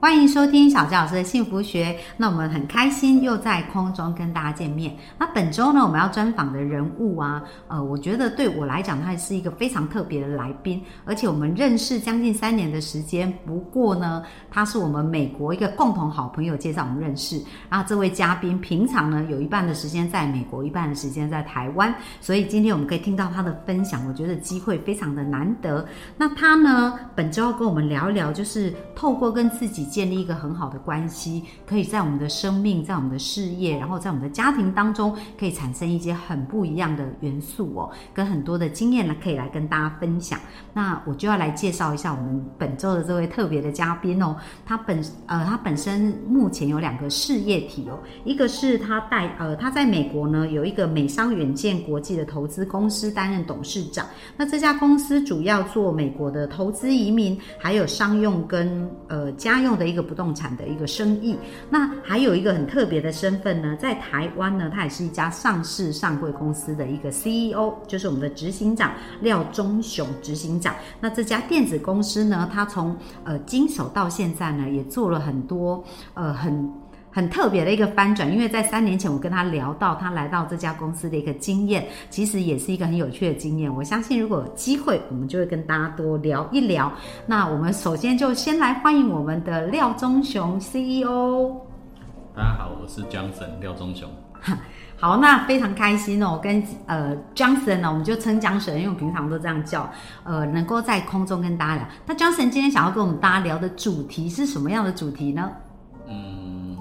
欢迎收听小教老师的幸福学。那我们很开心又在空中跟大家见面。那本周呢，我们要专访的人物啊，呃，我觉得对我来讲，他是一个非常特别的来宾，而且我们认识将近三年的时间。不过呢，他是我们美国一个共同好朋友介绍我们认识。然后这位嘉宾平常呢，有一半的时间在美国，一半的时间在台湾，所以今天我们可以听到他的分享，我觉得机会非常的难得。那他呢，本周要跟我们聊一聊，就是透过跟自己。建立一个很好的关系，可以在我们的生命、在我们的事业，然后在我们的家庭当中，可以产生一些很不一样的元素哦，跟很多的经验呢，可以来跟大家分享。那我就要来介绍一下我们本周的这位特别的嘉宾哦。他本呃，他本身目前有两个事业体哦，一个是他带呃，他在美国呢有一个美商远见国际的投资公司担任董事长。那这家公司主要做美国的投资移民，还有商用跟呃家用。的一个不动产的一个生意，那还有一个很特别的身份呢，在台湾呢，他也是一家上市上柜公司的一个 CEO，就是我们的执行长廖忠雄执行长。那这家电子公司呢，他从呃经手到现在呢，也做了很多呃很。很特别的一个翻转，因为在三年前我跟他聊到他来到这家公司的一个经验，其实也是一个很有趣的经验。我相信如果有机会，我们就会跟大家多聊一聊。那我们首先就先来欢迎我们的廖忠雄 CEO。大家好，我是 Johnson 廖忠雄。好，那非常开心哦，跟呃 Johnson 呢，我们就称江神，因为我平常都这样叫。呃，能够在空中跟大家聊。那 Johnson 今天想要跟我们大家聊的主题是什么样的主题呢？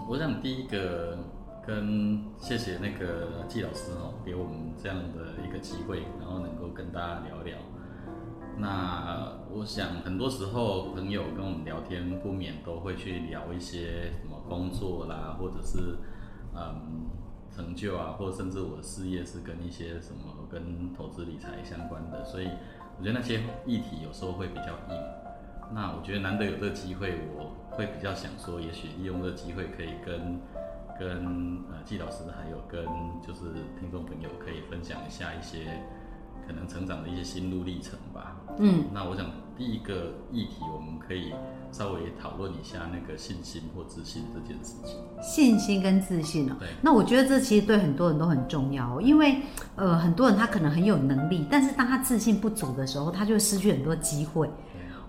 我想第一个跟谢谢那个季老师哦，给我们这样的一个机会，然后能够跟大家聊聊。那我想很多时候朋友跟我们聊天，不免都会去聊一些什么工作啦，或者是嗯成就啊，或甚至我的事业是跟一些什么跟投资理财相关的，所以我觉得那些议题有时候会比较硬。那我觉得难得有这个机会，我会比较想说，也许利用这个机会可以跟跟呃季老师，还有跟就是听众朋友，可以分享一下一些可能成长的一些心路历程吧。嗯，那我想第一个议题，我们可以稍微讨论一下那个信心或自信这件事情。信心跟自信哦，对。那我觉得这其实对很多人都很重要，因为呃很多人他可能很有能力，但是当他自信不足的时候，他就失去很多机会。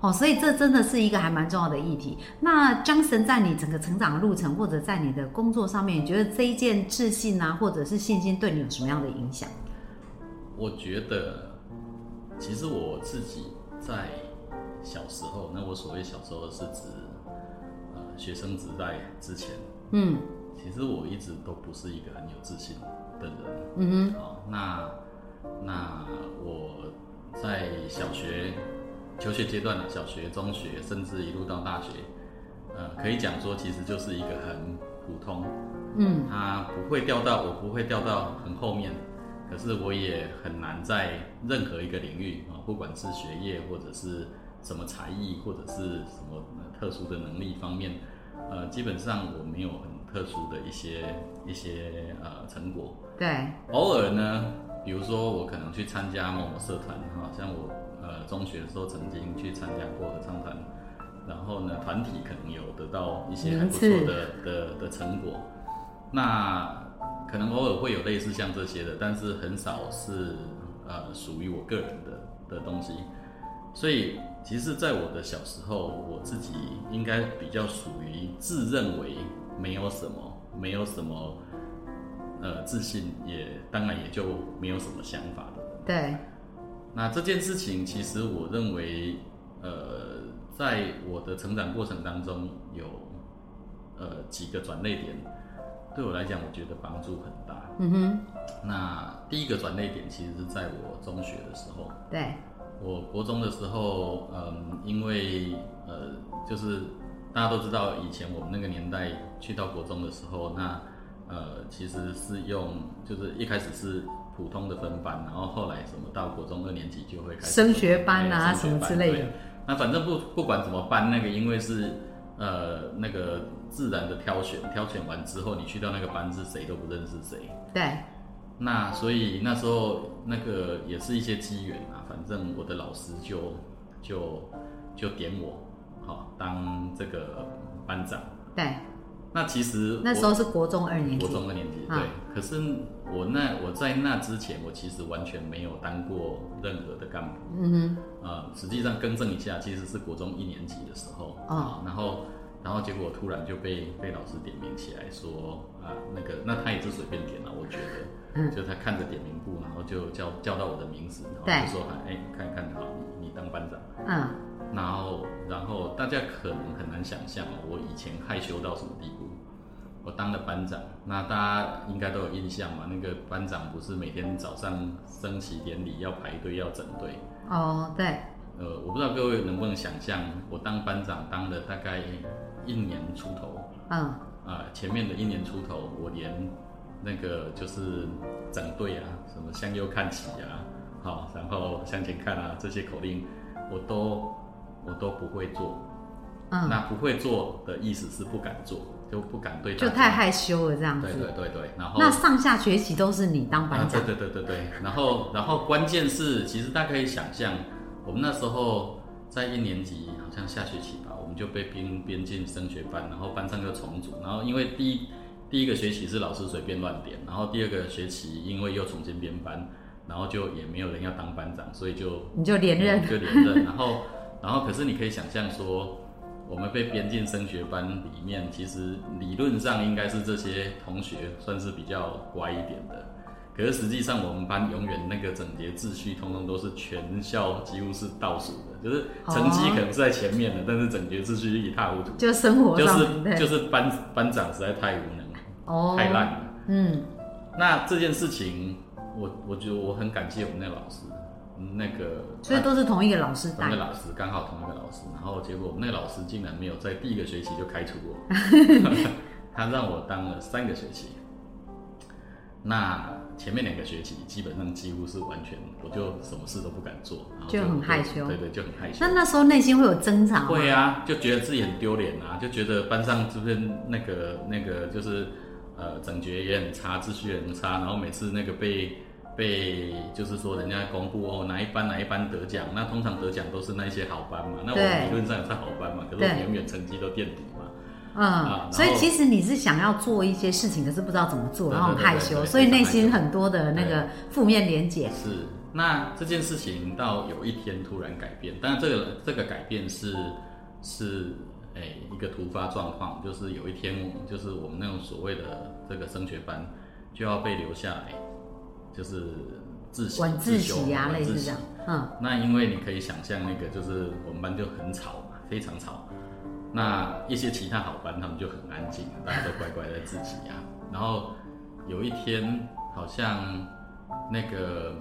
哦，所以这真的是一个还蛮重要的议题。那江神在你整个成长的路程，或者在你的工作上面，你觉得这一件自信啊，或者是信心，对你有什么样的影响？我觉得，其实我自己在小时候，那我所谓小时候是指呃学生时代之前，嗯，其实我一直都不是一个很有自信的人。嗯哼，好，那那我在小学。求学阶段的小学、中学，甚至一路到大学，呃，可以讲说，其实就是一个很普通，嗯，他不会掉到，我不会掉到很后面，可是我也很难在任何一个领域啊，不管是学业或者是什么才艺或者是什么特殊的能力方面，呃，基本上我没有很特殊的一些一些呃成果，对，偶尔呢，比如说我可能去参加某某社团，哈，像我。呃，中学的时候曾经去参加过合唱团，然后呢，团体可能有得到一些还不错的的的成果。那可能偶尔会有类似像这些的，但是很少是呃属于我个人的的东西。所以，其实，在我的小时候，我自己应该比较属于自认为没有什么，没有什么呃自信，也当然也就没有什么想法的。对。那这件事情，其实我认为，呃，在我的成长过程当中，有呃几个转捩点，对我来讲，我觉得帮助很大。嗯哼。那第一个转捩点，其实是在我中学的时候。对。我国中的时候，嗯，因为呃，就是大家都知道，以前我们那个年代去到国中的时候，那呃，其实是用，就是一开始是普通的分班，然后后来什么到国中二年级就会开始升学班啊什么之类的。那反正不不管怎么办，那个因为是呃那个自然的挑选，挑选完之后你去到那个班是谁都不认识谁，对，那所以那时候那个也是一些机缘啊，反正我的老师就就就点我，好、当这个班长。对，那其实那时候是国中二年级。国，中二年级，啊。对。可是我那我在那之前，我其实完全没有当过任何的干部。嗯呃，实际上更正一下，其实是国中一年级的时候哦啊，然后然后结果突然就被被老师点名起来说啊，那个那他也是随便点了，我觉得，嗯就他看着点名簿，然后就叫叫到我的名字，然后就说哎，看看好，你你当班长。哼，嗯，然后，然后大家可能很难想象哦，我以前害羞到什么地步。我当了班长，那大家应该都有印象嘛？那个班长不是每天早上升旗典礼要排队要整队？哦，对，呃，我不知道各位能不能想象，我当班长当了大概一年出头，嗯，啊、前面的一年出头，我连那个就是整队啊，什么向右看齐啊，好，然后向前看啊，这些口令我都我都不会做。嗯，那不会做的意思是不敢做，就不敢对大家就太害羞了这样对子。对对对，然后那上下学期都是你当班啊，长对，对对对对，然后然后关键是，其实大家可以想象，我们那时候在一年级，好像下学期吧，我们就被编编进升学班，然后班上就重组，然后因为第一第一个学期是老师随便乱点，然后第二个学期因为又重新编班，然后就也没有人要当班长，所以就你就连任。就连任，然后然后可是你可以想象说。我们被编进升学班里面，其实理论上应该是这些同学算是比较乖一点的，可是实际上我们班永远那个整洁秩序，通通都是全校几乎是倒数的，就是成绩可能是在前面的，但是整洁秩序一塌糊涂，就生活就是上就是班班长实在太无能，哦，太烂了。嗯，那这件事情，我我觉得我很感谢我们那个老师，嗯那个所以都是同一个老师带同一个。老师，刚好同一个老师，然后结果我们那个老师竟然没有在第一个学期就开除我，他让我当了三个学期。那前面两个学期基本上几乎是完全，我就什么事都不敢做，就很害羞对对，就很害羞。那那时候内心会有挣扎吗？会啊，就觉得自己很丢脸啊，就觉得班上是不是那个那个就是呃整洁也很差，秩序也很差，然后每次那个被被就是说人家公布哦哪一班哪一班得奖，那通常得奖都是那一些好班嘛，那我们理论上也是好班嘛，可是我们永远成绩都垫底嘛，嗯，啊所以其实你是想要做一些事情，可是不知道怎么做，然后很害羞，所以内心很多的那个负面连结。是。那这件事情到有一天突然改变，但这个这个改变是是诶、一个突发状况，就是有一天就是我们那种所谓的这个升学班就要被留下来，就是自习晚自习啊，类似这样。嗯，那因为你可以想象，那个就是我们班就很吵嘛，非常吵。那一些其他好班他们就很安静，大家都乖乖在自习啊。然后有一天，好像那个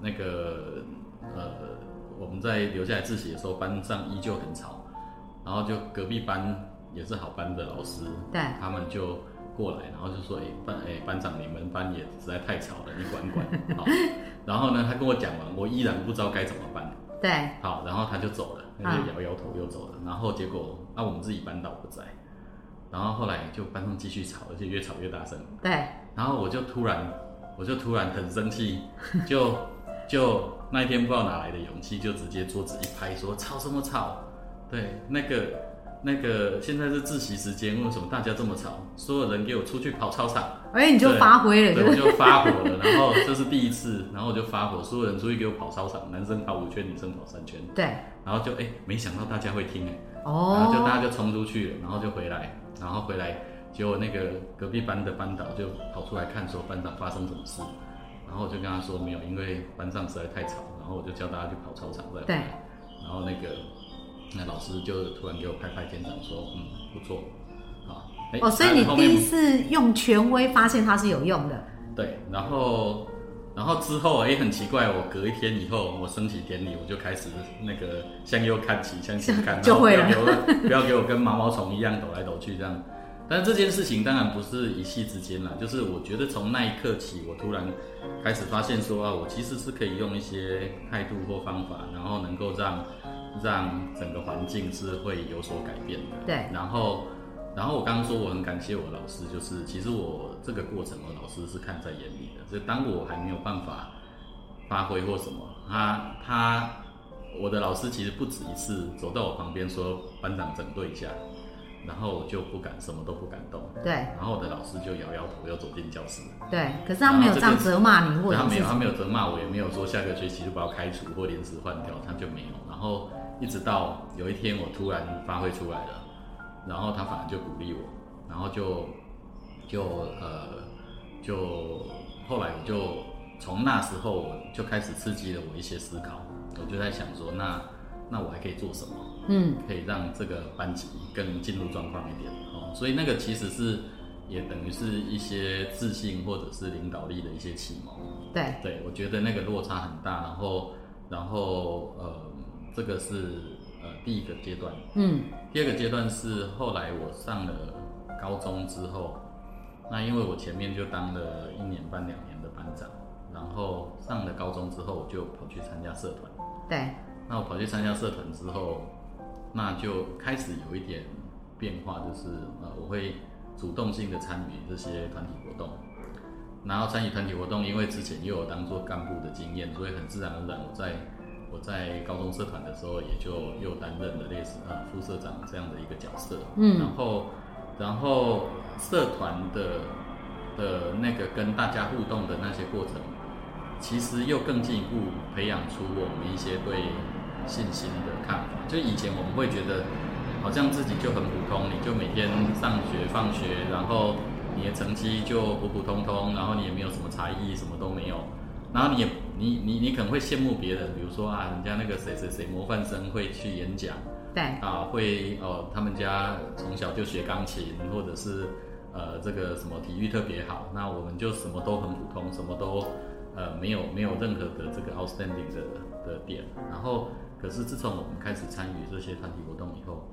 那个呃，我们在留下来自习的时候，班上依旧很吵。然后就隔壁班也是好班的老师，对他们就过来，然后就说：“哎、班哎、班长，你们班也实在太吵了，你管管。”好，然后呢，他跟我讲完，我依然不知道该怎么办。对，好，然后他就走了，他就摇摇头又走了。然后结果，那、我们自己班导不在，然后后来就班上继续吵，而且越吵越大声。对，然后我就突然，我就突然很生气，就就那一天不知道哪来的勇气，就直接桌子一拍说：“吵什么吵？对，那个那个现在是自习时间，为什么大家这么吵？所有人给我出去跑操场！”而且你就发挥了，对，就是。我就发火了，然后这是第一次，然后我就发火，所有人出去给我跑操场，男生跑五圈，女生跑三圈，对，然后就哎、没想到大家会听哎、哦。然后就大哦，家就冲出去了，然后就回来，然后回来，结果那个隔壁班的班导就跑出来看说班长发生什么事，然后我就跟他说没有，因为班上实在太吵，然后我就叫大家去跑操场再回对。来，然后那个那老师就突然给我拍拍肩膀说嗯不错，啊，哎哦，所以你第一次用权威发现它是有用的，对，然后然后之后也很奇怪，我隔一天以后，我升旗典礼我就开始那个向右看齐，向前看，就会了不要给我不要给我跟毛毛虫一样抖来抖去这样。但是这件事情当然不是一夕之间啦，就是我觉得从那一刻起，我突然开始发现说啊，我其实是可以用一些态度或方法，然后能够让让整个环境是会有所改变的。对，然后然后我刚刚说我很感谢我老师，就是其实我这个过程我老师是看在眼里的，所以当我还没有办法发挥或什么，他他我的老师其实不止一次走到我旁边说班长整顿一下。然后我就不敢，什么都不敢动。对。然后我的老师就摇摇头，又走进教室。对。可是他没有这样责骂你，或者他没有，他没有责骂我，也没有说下个学期就把我开除或临时换掉，他就没有。然后一直到有一天我突然发挥出来了，然后他反而就鼓励我，然后就就呃就后来我就从那时候我就开始刺激了我一些思考，我就在想说，那那我还可以做什么？嗯，可以让这个班级更进入状况一点哦，所以那个其实是也等于是一些自信或者是领导力的一些启蒙。对，对我觉得那个落差很大，然后然后呃，这个是呃第一个阶段。嗯，第二个阶段是后来我上了高中之后，那因为我前面就当了一年半两年的班长，然后上了高中之后我就跑去参加社团。对，那我跑去参加社团之后。那就开始有一点变化，就是呃，我会主动性的参与这些团体活动，然后参与团体活动，因为之前又有当做干部的经验，所以很自然而然，我在我在高中社团的时候，也就又担任了类似呃副社长这样的一个角色。嗯，然后然后社团的的那个跟大家互动的那些过程，其实又更进一步培养出我们一些对。信心的看法，就以前我们会觉得，好像自己就很普通，你就每天上学放学，然后你的成绩就普普通通，然后你也没有什么才艺，什么都没有，然后你也你你你可能会羡慕别人，比如说啊，人家那个谁谁谁模范生会去演讲，对，啊会哦，他们家从小就学钢琴，或者是呃这个什么体育特别好，那我们就什么都很普通，什么都呃没有没有任何的这个 outstanding 的的点，然后。可是自从我们开始参与这些团体活动以后，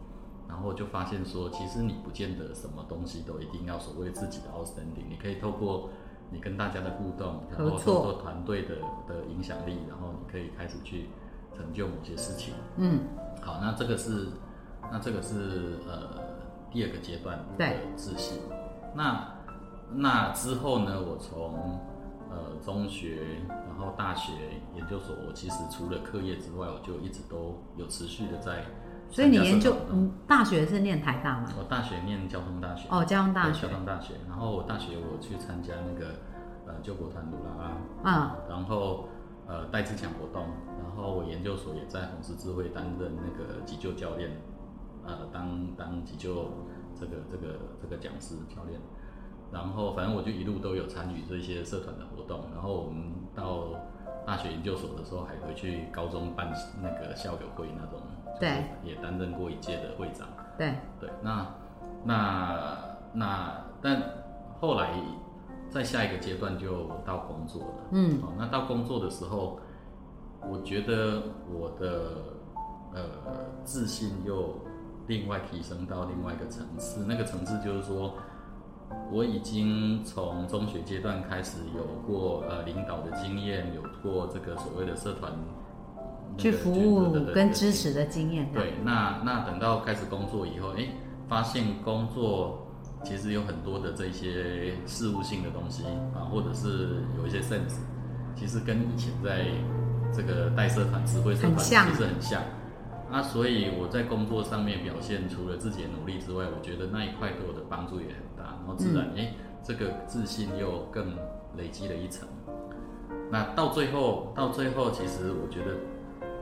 然后就发现说，其实你不见得什么东西都一定要所谓自己的 outstanding，你可以透过你跟大家的互动，然后做做团队的的影响力，然后你可以开始去成就某些事情。嗯，好，那这个是那这个是呃第二个阶段的自信。那那之后呢，我从呃，中学，然后大学、研究所，我其实除了课业之外，我就一直都有持续的在。所以你研究，嗯，大学是念台大吗？我大学念交通大学。哦，交通大学。交通大学。然后我大学我去参加那个呃救国团鲁拉啊，然后呃带自强活动，然后我研究所也在红十字会担任那个急救教练，呃，当当急救这个这个这个讲师教练。然后，反正我就一路都有参与这些社团的活动。然后我们到大学研究所的时候，还回去高中办那个校友会那种，对，也担任过一届的会长。对对，那那那，但后来在下一个阶段就到工作了。嗯，哦，那到工作的时候，我觉得我的呃自信又另外提升到另外一个层次。那个层次就是说。我已经从中学阶段开始有过呃领导的经验，有过这个所谓的社团去服务跟支持的经验。对，那那等到开始工作以后，哎，发现工作其实有很多的这些事务性的东西啊，或者是有一些 sense，其实跟以前在这个带社团、指挥社团其实很像。那所以我在工作上面表现，除了自己的努力之外，我觉得那一块对我的帮助也很大。然后自然，哎，这个自信又更累积了一层。那到最后，到最后，其实我觉得，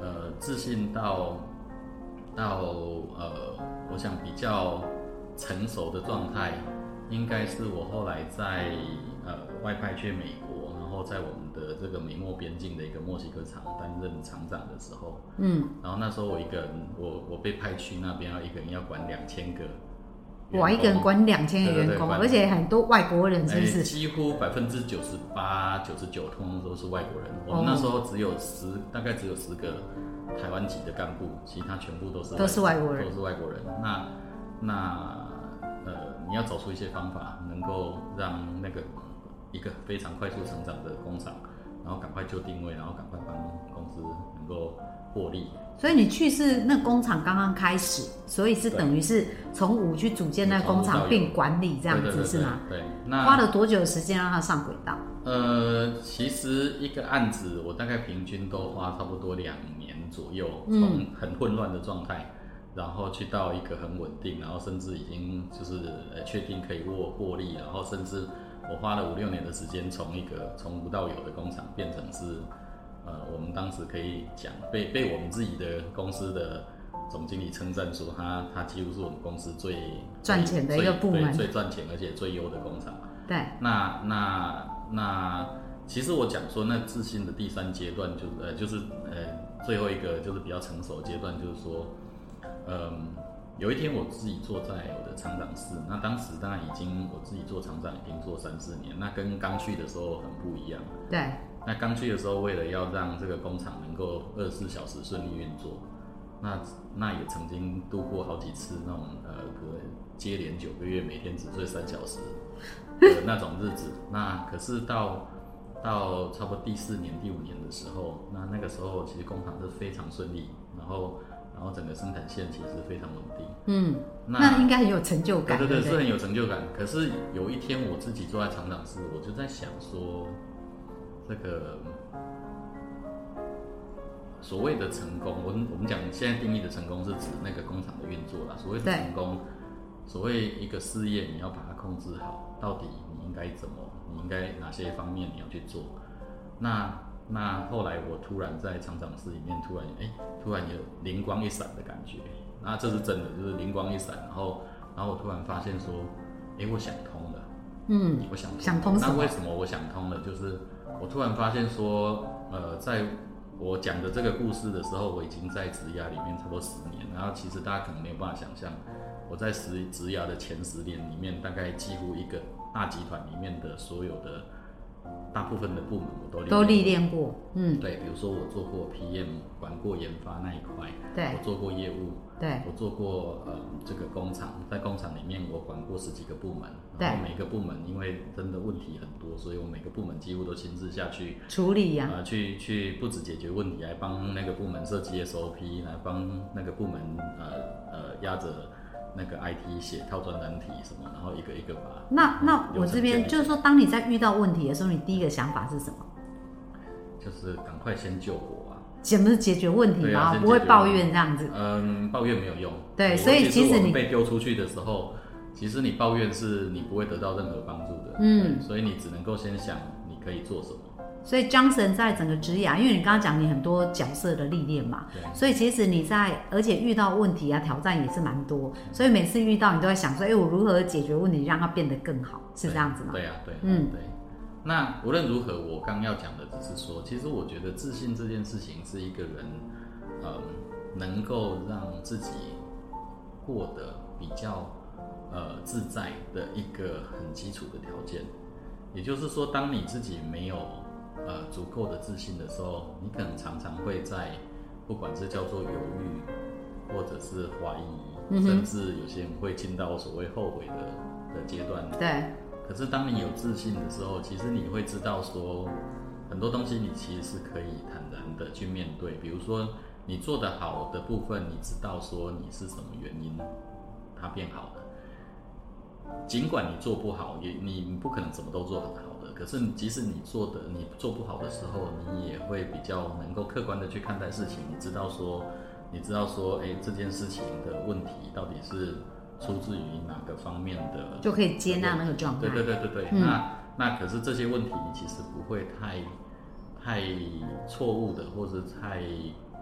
呃，自信到到呃，我想比较成熟的状态，应该是我后来在呃外派去美国，然后在我们。的这个美墨边境的一个墨西哥厂担任厂长的时候，嗯，然后那时候我一个人，我我被派去那边，要一个人要管两千个，我一个人管两千个员工，而且很多外国人，真是？几乎百分之九十八、九十九通通都是外国人。我们那时候只有十，大概只有十个台湾籍的干部，其他全部都是都是外国人，都是外国人。那那呃，你要找出一些方法，能够让那个一个非常快速成长的工厂，然后赶快就定位，然后赶快帮公司能够获利。所以你去是那工厂刚刚开始，所以是等于是从五去组建那工厂并管理这样子是吗？对，那花了多久的时间让它上轨道？呃，其实一个案子我大概平均都花差不多两年左右，从很混乱的状态，然后去到一个很稳定，然后甚至已经就是呃确定可以获获利，然后甚至我花了五六年的时间，从一个从无到有的工厂变成是。呃，我们当时可以讲被被我们自己的公司的总经理称赞说，他他几乎是我们公司最赚钱的一个部门，最赚钱而且最优的工厂。对，那那那，其实我讲说，那自信的第三阶段就呃就是呃最后一个就是比较成熟阶段，就是说，嗯，有一天我自己坐在我的厂长室，那当时当然已经我自己做厂长已经做三四年，那跟刚去的时候很不一样。对。那刚去的时候，为了要让这个工厂能够二十四小时顺利运作，那那也曾经度过好几次那种呃，可能接连九个月每天只睡三小时的 那种日子。那可是到到差不多第四年、第五年的时候，那那个时候其实工厂是非常顺利，然后然后整个生产线其实非常稳定。嗯，那应该很有成就感。对对对，是很有成就感。可是有一天我自己坐在厂长室，我就在想说。这个所谓的成功，我们我们讲现在定义的成功是指那个工厂的运作啦。所谓的成功，所谓一个事业，你要把它控制好，到底你应该怎么，你应该哪些方面你要去做？那那后来我突然在厂长室里面，突然哎，突然有灵光一闪的感觉。那这是真的，就是灵光一闪，然后然后我突然发现说，哎，我想通了。嗯，我想想通那为什么我想通了？就是我突然发现说，呃，在我讲的这个故事的时候，我已经在职涯里面差不多十年。然后其实大家可能没有办法想象，我在职职涯的前十年里面，大概几乎一个大集团里面的所有的大部分的部门，我都都历练过。嗯，对，比如说我做过 PM，管过研发那一块，对，我做过业务。对，我做过呃这个工厂，在工厂里面我管过十几个部门，然后每个部门因为真的问题很多，所以我每个部门几乎都亲自下去处理呀，呃去去不止解决问题，还帮那个部门设计 SOP，来帮那个部门呃呃压着那个 IT 写套装难题什么，然后一个一个把。那那我这边就是说，当你在遇到问题的时候，你第一个想法是什么？就是赶快先救我。怎么解决问题吗？不会抱怨这样子。嗯，抱怨没有用。对，所以其实你被丢出去的时候，其实你抱怨是你不会得到任何帮助的。嗯，所以你只能够先想你可以做什么。所以江神在整个职涯，因为你刚刚讲你很多角色的历练嘛，对。所以其实你在，而且遇到问题啊挑战也是蛮多，所以每次遇到你都在想说，哎，我如何解决问题，让它变得更好，是这样子吗？对啊，对，嗯，对。那无论如何，我刚要讲的只是说，其实我觉得自信这件事情是一个人，嗯，能够让自己过得比较呃自在的一个很基础的条件。也就是说，当你自己没有呃足够的自信的时候，你可能常常会在不管是叫做犹豫，或者是怀疑，甚至有些人会进到所谓后悔的的阶段。对。可是当你有自信的时候，其实你会知道说，很多东西你其实是可以坦然的去面对。比如说你做的好的部分，你知道说你是什么原因它变好的。尽管你做不好，也你不可能什么都做很好的。可是即使你做的你做不好的时候，你也会比较能够客观的去看待事情。你知道说，你知道说，哎，这件事情的问题到底是。出自于哪个方面的，就可以接纳那个状态。对对对对对，那那可是这些问题，你其实不会太太错误的，或者太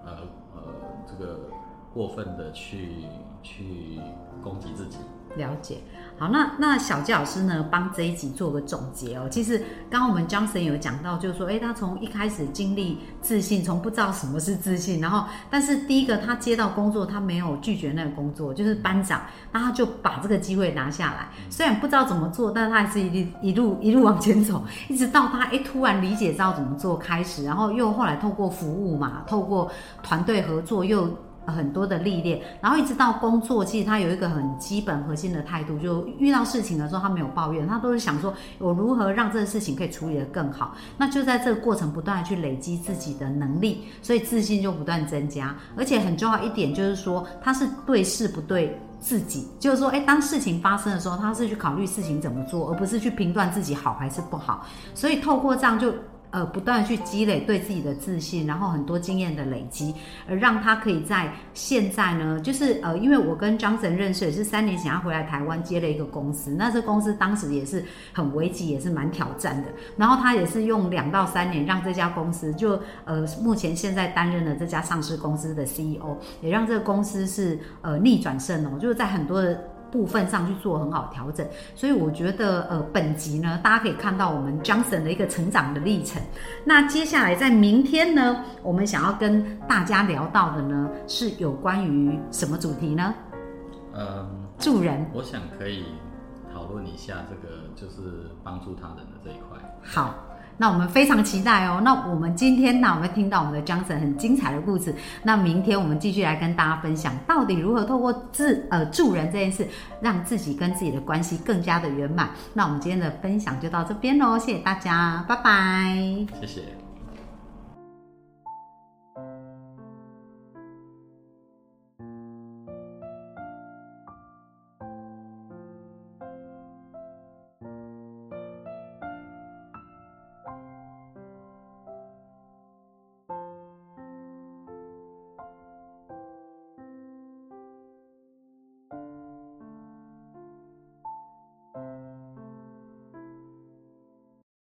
呃呃这个过分的去去攻击自己。了解，好，那那小纪老师呢，帮这一集做个总结哦。其实刚刚我们 Johnson 有讲到，就是说，哎，他从一开始经历自信，从不知道什么是自信，然后，但是第一个他接到工作，他没有拒绝那个工作，就是班长，那他就把这个机会拿下来。虽然不知道怎么做，但他还是一一路一路往前走，一直到他哎突然理解知道怎么做开始，然后又后来透过服务嘛，透过团队合作又。很多的历练，然后一直到工作，其实他有一个很基本核心的态度，就遇到事情的时候他没有抱怨，他都是想说我如何让这个事情可以处理得更好。那就在这个过程不断的去累积自己的能力，所以自信就不断增加。而且很重要一点就是说，他是对事不对。自己就是说，哎，当事情发生的时候，他是去考虑事情怎么做，而不是去评断自己好还是不好。所以透过这样就。呃，不断去积累对自己的自信，然后很多经验的累积，而让他可以在现在呢，就是呃，因为我跟张神认识也是三年前，他回来台湾接了一个公司，那这公司当时也是很危急，也是蛮挑战的。然后他也是用两到三年，让这家公司就呃，目前现在担任了这家上市公司的 CEO，也让这个公司是呃逆转胜哦，就是在很多的。部分上去做很好调整，所以我觉得呃，本集呢，大家可以看到我们 Johnson 的一个成长的历程。那接下来在明天呢，我们想要跟大家聊到的呢，是有关于什么主题呢？嗯，助人。我想可以讨论一下这个，就是帮助他人的这一块。好。那我们非常期待哦。那我们今天呢，我们听到我们的江神很精彩的故事。那明天我们继续来跟大家分享，到底如何透过自呃助人这件事，让自己跟自己的关系更加的圆满。那我们今天的分享就到这边喽，谢谢大家，拜拜。谢谢。